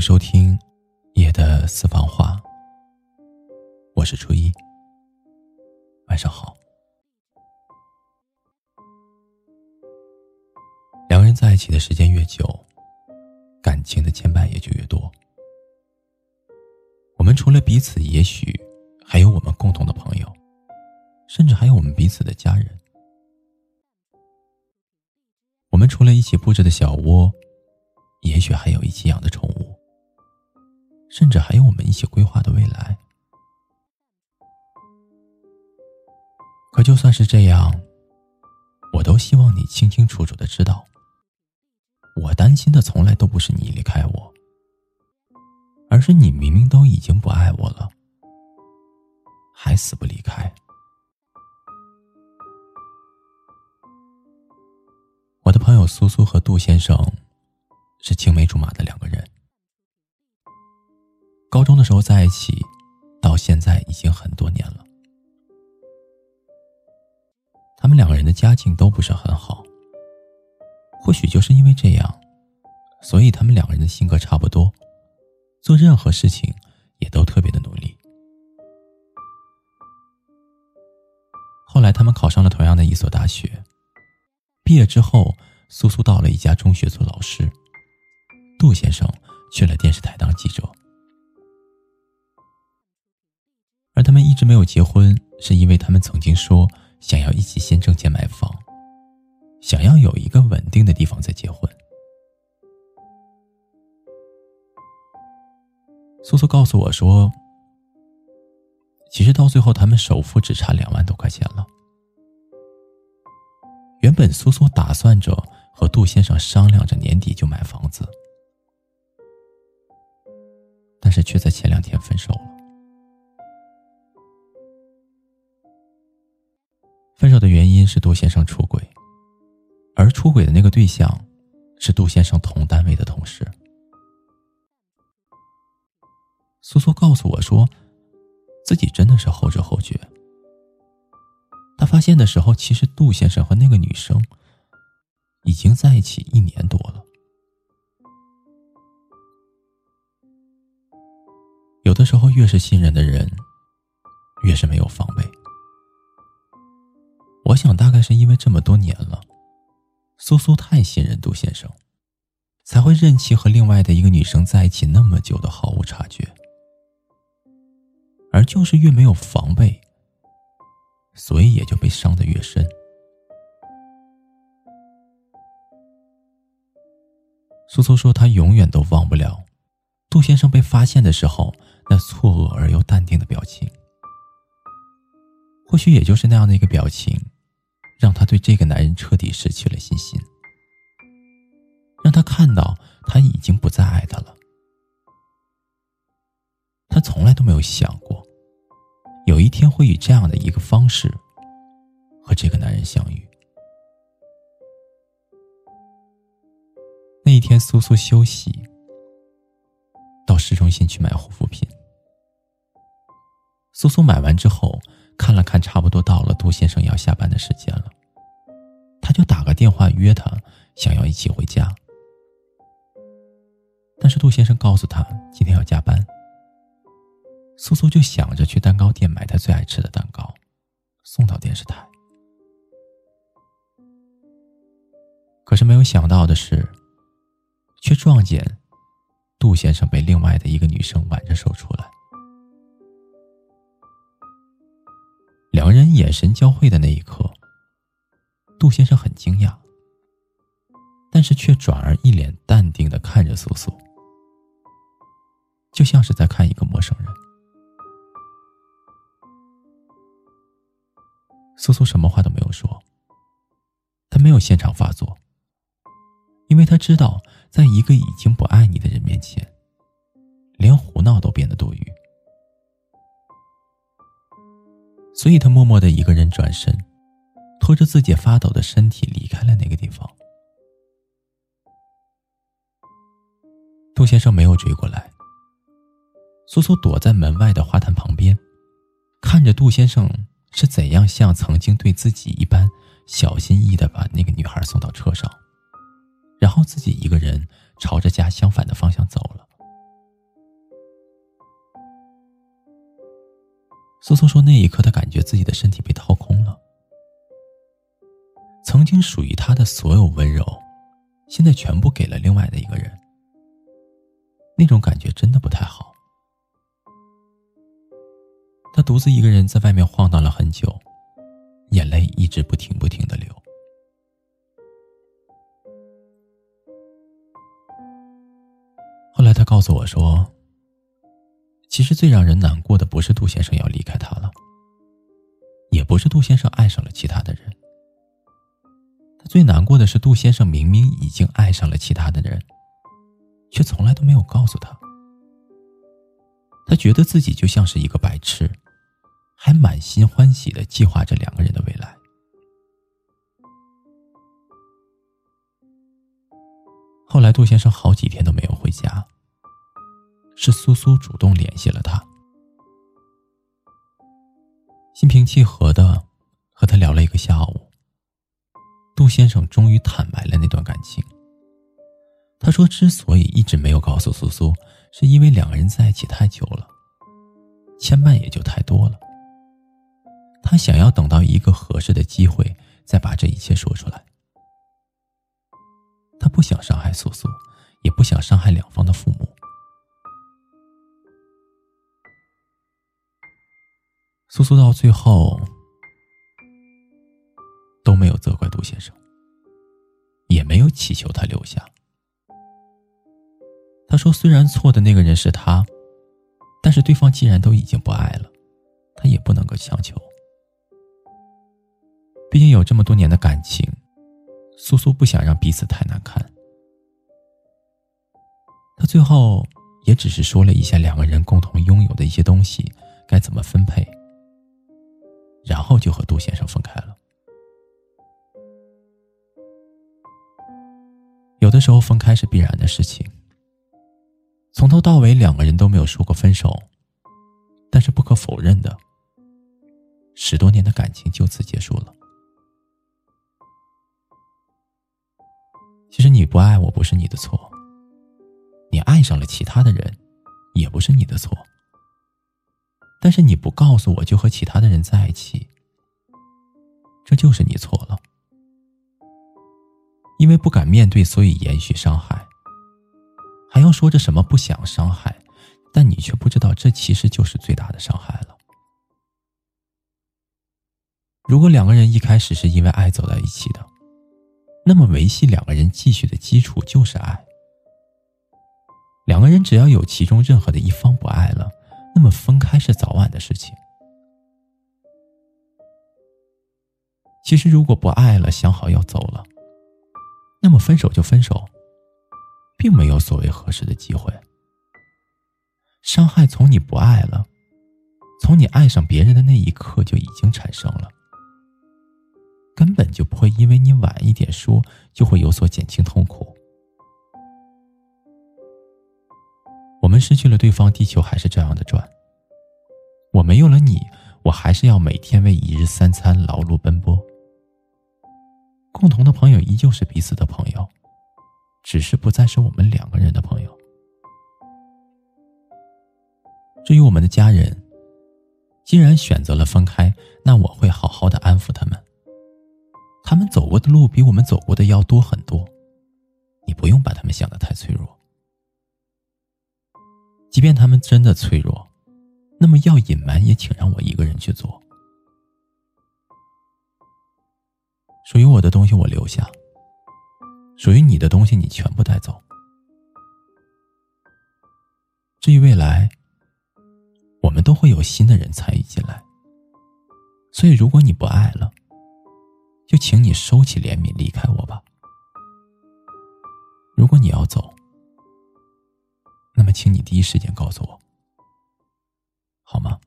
收听《夜的私房话》，我是初一。晚上好。两个人在一起的时间越久，感情的牵绊也就越多。我们除了彼此，也许还有我们共同的朋友，甚至还有我们彼此的家人。我们除了一起布置的小窝，也许还有一起养的宠物，甚至还有我们一起规划的未来。可就算是这样，我都希望你清清楚楚的知道，我担心的从来都不是你离开我。而是你明明都已经不爱我了，还死不离开。我的朋友苏苏和杜先生是青梅竹马的两个人，高中的时候在一起，到现在已经很多年了。他们两个人的家境都不是很好，或许就是因为这样，所以他们两个人的性格差不多。做任何事情也都特别的努力。后来他们考上了同样的一所大学，毕业之后，苏苏到了一家中学做老师，杜先生去了电视台当记者。他们一直没有结婚，是因为他们曾经说想要一起先挣钱买房，想要有一个稳定的地方再结婚。苏苏告诉我说：“其实到最后，他们首付只差两万多块钱了。原本苏苏打算着和杜先生商量着年底就买房子，但是却在前两天分手了。分手的原因是杜先生出轨，而出轨的那个对象是杜先生同单位的同事。”苏苏告诉我说，自己真的是后知后觉。他发现的时候，其实杜先生和那个女生已经在一起一年多了。有的时候，越是信任的人，越是没有防备。我想，大概是因为这么多年了，苏苏太信任杜先生，才会任其和另外的一个女生在一起那么久，都毫无察觉。而就是越没有防备，所以也就被伤得越深。苏苏说，她永远都忘不了杜先生被发现的时候那错愕而又淡定的表情。或许也就是那样的一个表情，让他对这个男人彻底失去了信心，让他看到他已经不再爱他了。他从来都没有想过，有一天会以这样的一个方式和这个男人相遇。那一天，苏苏休息，到市中心去买护肤品。苏苏买完之后，看了看，差不多到了杜先生要下班的时间了，他就打个电话约他，想要一起回家。但是杜先生告诉他，今天要加班。苏苏就想着去蛋糕店买他最爱吃的蛋糕，送到电视台。可是没有想到的是，却撞见杜先生被另外的一个女生挽着手出来。两人眼神交汇的那一刻，杜先生很惊讶，但是却转而一脸淡定的看着苏苏，就像是在看一个陌生人。苏苏什么话都没有说。他没有现场发作，因为他知道，在一个已经不爱你的人面前，连胡闹都变得多余。所以他默默的一个人转身，拖着自己发抖的身体离开了那个地方。杜先生没有追过来。苏苏躲在门外的花坛旁边，看着杜先生。是怎样像曾经对自己一般小心翼翼的把那个女孩送到车上，然后自己一个人朝着家相反的方向走了。苏苏说：“那一刻，他感觉自己的身体被掏空了，曾经属于他的所有温柔，现在全部给了另外的一个人。那种感觉真的不太好。”他独自一个人在外面晃荡了很久，眼泪一直不停不停的流。后来他告诉我说。其实最让人难过的不是杜先生要离开他了，也不是杜先生爱上了其他的人。他最难过的是杜先生明明已经爱上了其他的人，却从来都没有告诉他。他觉得自己就像是一个白痴，还满心欢喜的计划着两个人的未来。后来杜先生好几天都没有回家。是苏苏主动联系了他，心平气和的和他聊了一个下午。杜先生终于坦白了那段感情。他说，之所以一直没有告诉苏苏，是因为两个人在一起太久了，牵绊也就太多了。他想要等到一个合适的机会，再把这一切说出来。他不想伤害苏苏，也不想伤害两方的父母。苏苏到最后都没有责怪杜先生，也没有祈求他留下。他说：“虽然错的那个人是他，但是对方既然都已经不爱了，他也不能够强求。毕竟有这么多年的感情，苏苏不想让彼此太难看。他最后也只是说了一下两个人共同拥有的一些东西该怎么分配。”然后就和杜先生分开了。有的时候分开是必然的事情。从头到尾两个人都没有说过分手，但是不可否认的，十多年的感情就此结束了。其实你不爱我不是你的错，你爱上了其他的人，也不是你的错。但是你不告诉我就和其他的人在一起，这就是你错了。因为不敢面对，所以延续伤害，还要说着什么不想伤害，但你却不知道这其实就是最大的伤害了。如果两个人一开始是因为爱走在一起的，那么维系两个人继续的基础就是爱。两个人只要有其中任何的一方不爱了。那么分开是早晚的事情。其实，如果不爱了，想好要走了，那么分手就分手，并没有所谓合适的机会。伤害从你不爱了，从你爱上别人的那一刻就已经产生了，根本就不会因为你晚一点说就会有所减轻痛苦。失去了对方，地球还是这样的转。我没有了你，我还是要每天为一日三餐劳碌奔波。共同的朋友依旧是彼此的朋友，只是不再是我们两个人的朋友。至于我们的家人，既然选择了分开，那我会好好的安抚他们。他们走过的路比我们走过的要多很多，你不用把他们想的太脆弱。即便他们真的脆弱，那么要隐瞒也请让我一个人去做。属于我的东西我留下，属于你的东西你全部带走。至于未来，我们都会有新的人参与进来。所以，如果你不爱了，就请你收起怜悯，离开我吧。如果你要走，请你第一时间告诉我，好吗？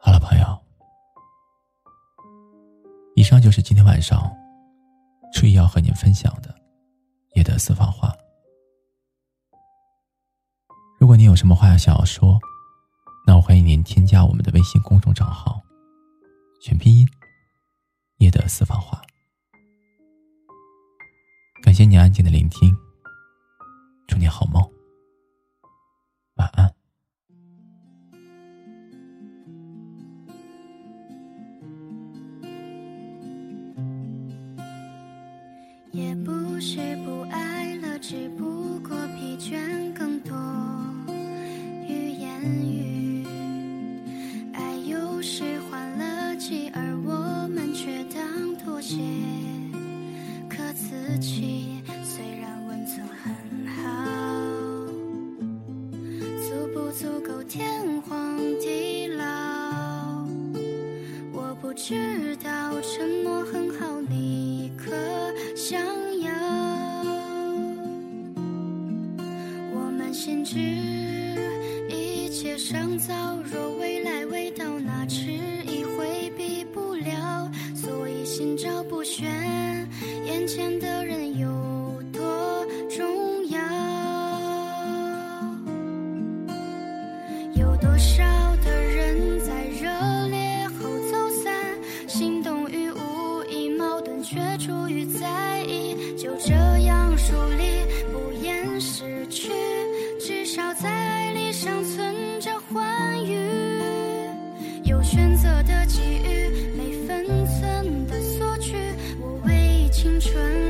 好了，朋友，以上就是今天晚上初一要和您分享的夜的私房话。如果你有什么话要想要说，那我欢迎您添加我们的微信公众账号，全拼音夜的私房话。今年安静的聆听祝你好梦晚安。也不是不爱了只不过疲倦更多。春。